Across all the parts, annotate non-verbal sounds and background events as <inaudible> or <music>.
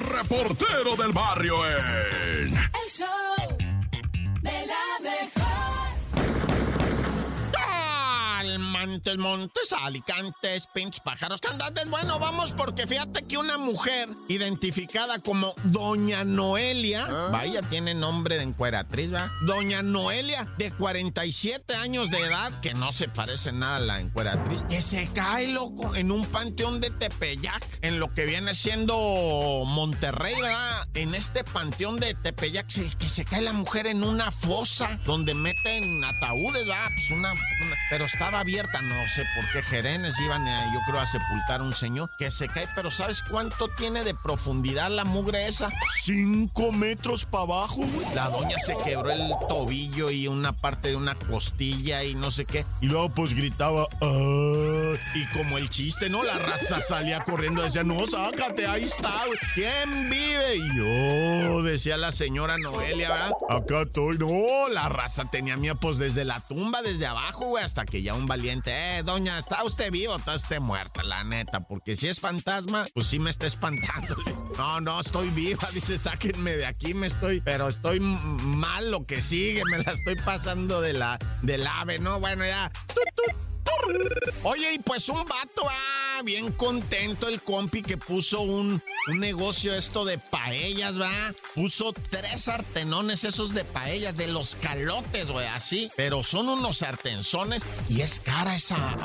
reportero del barrio en... El show Montes, Montes, Alicantes, Pinch, Pájaros, Cantantes. Bueno, vamos porque fíjate que una mujer identificada como Doña Noelia, ¿Ah? vaya, tiene nombre de encueratriz, ¿va? Doña Noelia, de 47 años de edad, que no se parece nada a la encueratriz, que se cae, loco, en un panteón de Tepeyac, en lo que viene siendo Monterrey, ¿verdad? En este panteón de Tepeyac, que se cae la mujer en una fosa donde meten ataúdes, ¿verdad? Pues una, una- pero estaba abierta, no sé por qué Jerenes iban, a, yo creo, a sepultar a un señor que se cae, pero ¿sabes cuánto tiene de profundidad la mugre esa? Cinco metros para abajo, güey. La doña se quebró el tobillo y una parte de una costilla y no sé qué. Y luego pues gritaba, "Ah", y como el chiste, ¿no? La raza salía corriendo, decía, no, sácate, ahí está, güey. ¿Quién vive? Y yo, decía la señora Noelia, ¿verdad? Acá estoy, no, la raza tenía miedo, pues desde la tumba, desde abajo, güey, hasta que ya un valiente, eh, doña, ¿está usted vivo o está usted muerta, la neta? Porque si es fantasma, pues sí me está espantando. <laughs> No, no, estoy viva, <laughs> dice, sáquenme de aquí, me estoy, pero estoy mal lo que sigue, me la estoy pasando de la, del ave, ¿no? Bueno, ya. Oye, y pues un vato, ah, bien contento el compi que puso un, negocio esto de paellas, va. Puso tres sartenones esos de paellas, de los calotes, güey, así. Pero son unos sartenzones y es cara esa,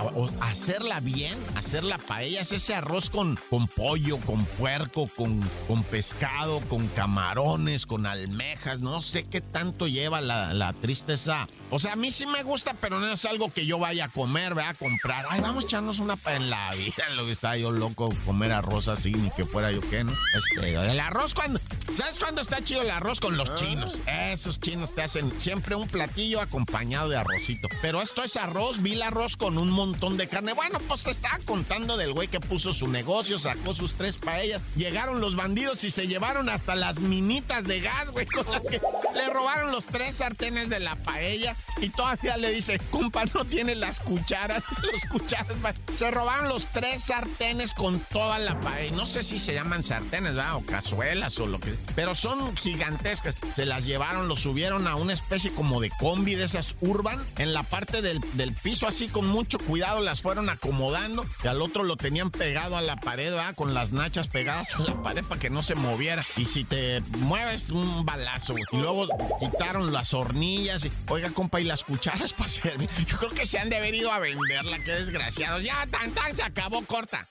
hacerla bien, hacer la paella, es ese arroz con, con pollo, con puerco, con, con pescado, con camarones, con almejas, no sé qué tanto lleva la, la tristeza. O sea, a mí sí me gusta, pero no es algo que yo vaya a comer, vaya a comprar. Ay, vamos a echarnos una en la vida, lo que estaba yo loco comer arroz así, ni que fuera yo qué, ¿no? Este, el arroz cuando, ¿sabes cuándo está chido el arroz con los chinos? Esos chinos te hacen siempre un platillo acompañado de arrocito. Pero esto es arroz, vi el arroz con un montón de carne. Bueno, pues te estaba contando del güey que puso su negocio, sacó sus tres paellas. Llegaron los bandidos y se llevaron hasta las minitas de gas, güey, con las que le robaron los tres sartenes de la paella. Y todavía le dice, compa, no tiene las cucharas. <laughs> Los cucharas, va". se robaron los tres sartenes con toda la paella. No sé si se llaman sartenes, ¿verdad? O cazuelas o lo que. Pero son gigantescas. Se las llevaron, los subieron a una especie como de combi de esas urban. En la parte del, del piso, así con mucho cuidado, las fueron acomodando. Y al otro lo tenían pegado a la pared, ¿verdad? Con las nachas pegadas a la pared para que no se moviera. Y si te mueves, un balazo. Y luego quitaron las hornillas. Oiga, compa, y las cucharas <laughs> para servir. Yo creo que se han de haber ido a venderla. Qué desgraciados. Ya, tan, tan, se acabó, corta.